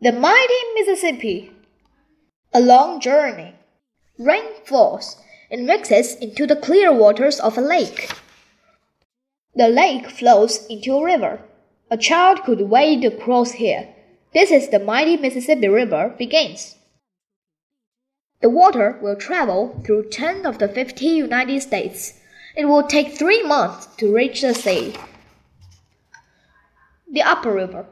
The mighty Mississippi. A long journey. Rain falls and mixes into the clear waters of a lake. The lake flows into a river. A child could wade across here. This is the mighty Mississippi River begins. The water will travel through 10 of the 50 United States. It will take three months to reach the sea. The Upper River.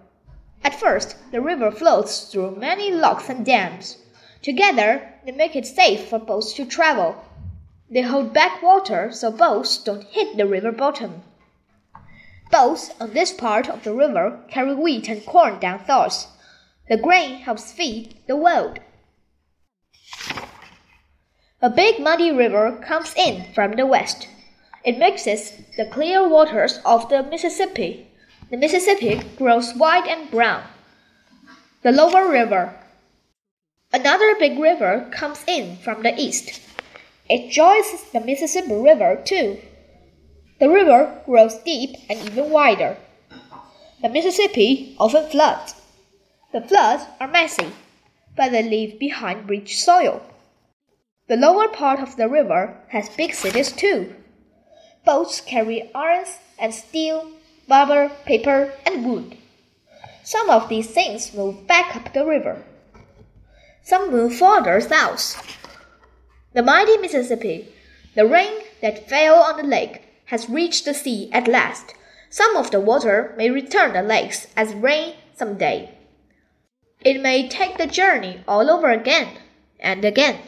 At first, the river flows through many locks and dams. Together, they make it safe for boats to travel. They hold back water so boats don't hit the river bottom. Boats on this part of the river carry wheat and corn down thoughts. The grain helps feed the world. A big muddy river comes in from the west. It mixes the clear waters of the Mississippi. The Mississippi grows white and brown. The lower river. Another big river comes in from the east. It joins the Mississippi River too. The river grows deep and even wider. The Mississippi often floods. The floods are messy, but they leave behind rich soil. The lower part of the river has big cities too. Boats carry iron and steel, rubber, paper, and wood. Some of these things move back up the river. Some move farther south. The mighty Mississippi, the rain that fell on the lake, has reached the sea at last. Some of the water may return the lakes as rain some day. It may take the journey all over again and again.